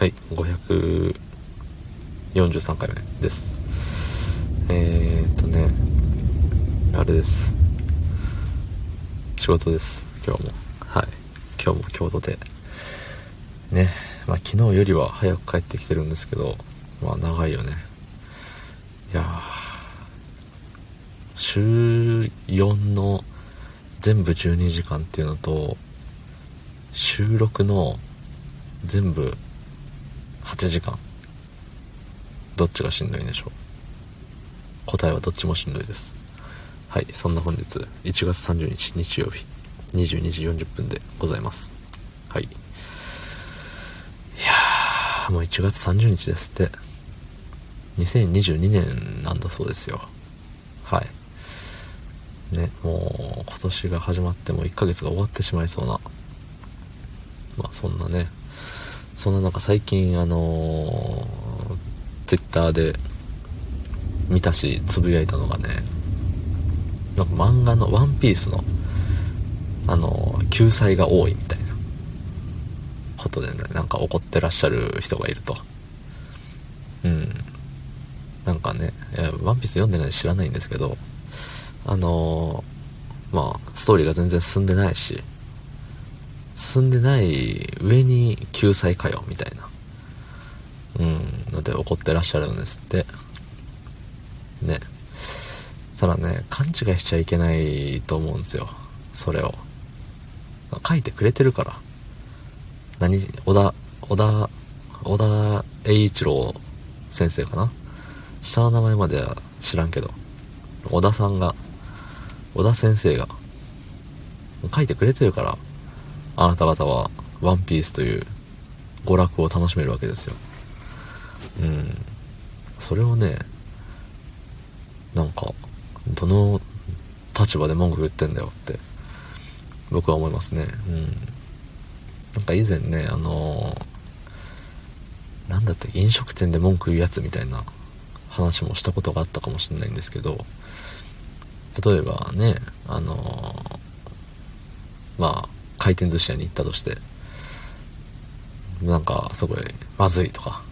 はい543回目です。えー、っとねあれです。仕事です今日も。はい今日も京都で。ねまあ昨日よりは早く帰ってきてるんですけどまあ長いよね。いや週4の全部12時間っていうのと収録の全部8時間。どっちがしんどいんでしょう？答えはどっちもしんどいです。はいそんな本日1月30日日曜日22時40分でございます。はい。いやーもう1月30日ですって。2022年なんだそうですよ。はい。ねもう今年が始まっても1ヶ月が終わってしまいそうな。まあそんなねそんな中最近あのー、Twitter で見たしつぶやいたのがねなんか漫画の「ワンピースのあの、救済が多いみたいなことでねなんか怒ってらっしゃる人がいると。うん。なんかね「ワンピース読んでないで知らないんですけどあの、まあストーリーが全然進んでないし進んでない上に救済かよみたいな。うんので怒ってらっしゃるんですって。ね。ただね勘違いしちゃいけないと思うんですよ。それを。書いてくれてるから。何小田小田小田栄一郎先生かな？下の名前までは知らんけど。小田さんが小田先生が。書いてくれてるから。あなた方はワンピースという娯楽を楽しめるわけですよ。うん。それをねなんかどの立場で文句言ってんだよって僕は思いますね。うん。なんか以前ねあのー、なんだって飲食店で文句言うやつみたいな話もしたことがあったかもしれないんですけど例えばねあのー、まあ回転寿司屋に行ったとしてなんかすごいまずいとか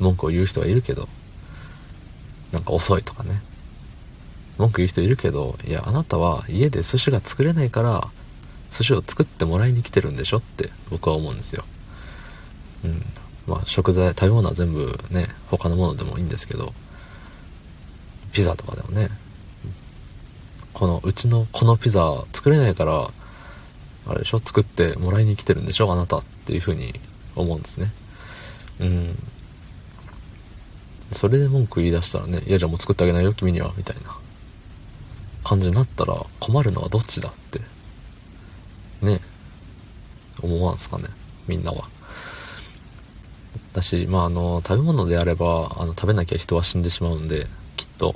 文句を言う人はいるけどなんか遅いとかね。文句言う人いるけどいやあなたは家で寿司が作れないから寿司を作ってもらいに来てるんでしょって僕は思うんですよ。うん。まあ食材食べ物は全部ね他のものでもいいんですけどピザとかでもねこのうちのこのピザ作れないからあれでしょ？作ってもらいに来てるんでしょ？あなたっていうふうに思うんですね。うん。それで文句言い出したらねいやじゃあもう作ってあげないよ君にはみたいな感じになったら困るのはどっちだってね思わんすかね？みんなは。だしまああの食べ物であればあの食べなきゃ人は死んでしまうんできっと。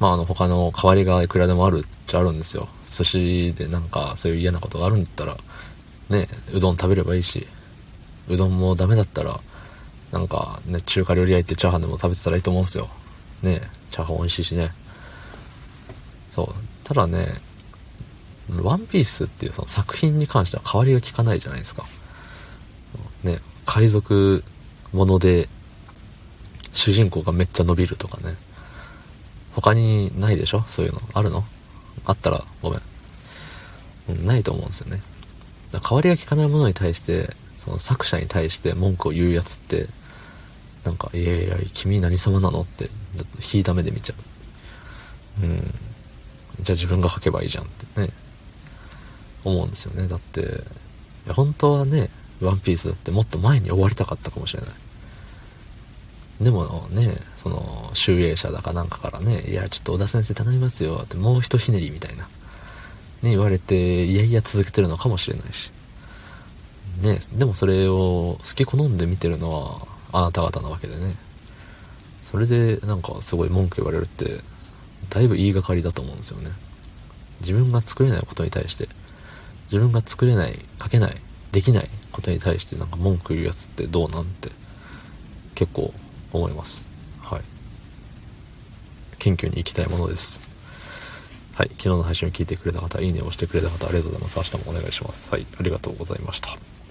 まああの他の代わりがいくらでもあるっちゃあるんですよ。寿司でなんかそういう嫌なことがあるんだったらねうどん食べればいいしうどんもダメだったらなんかね中華料理屋行ってチャーハンでも食べてたらいいと思うんすよ。ねチャーハン美味しいしね。そう。ただねワンピースっていうその作品に関しては代わりが効かないじゃないですか。ね海賊もので主人公がめっちゃ伸びるとかね。他にないでしょ？そういうの。あるの？あったらごめん。ないと思うんですよね。代わりが効かないものに対して、その作者に対して文句を言うやつって、なんか、いやいや、君何様なのって、引いた目で見ちゃう。うん。じゃあ自分が書けばいいじゃんってね、思うんですよね。だって、本当はね、ワンピースだってもっと前に終わりたかったかもしれない。でもね、その、集英社だかなんかからね、いや、ちょっと小田先生頼みますよって、もうひとひねりみたいな、ね、言われて、いやいや続けてるのかもしれないし。ね、でもそれを好き好んで見てるのはあなた方なわけでね。それでなんかすごい文句言われるって、だいぶ言いがかりだと思うんですよね。自分が作れないことに対して、自分が作れない、書けない、できないことに対してなんか文句言うやつってどうなんて結構思います。はい。謙虚に行きたいものです。はい。昨日の配信を聞いてくれた方、いいねを押してくれた方、ありがとうございます。明日もお願いします。はい。ありがとうございました。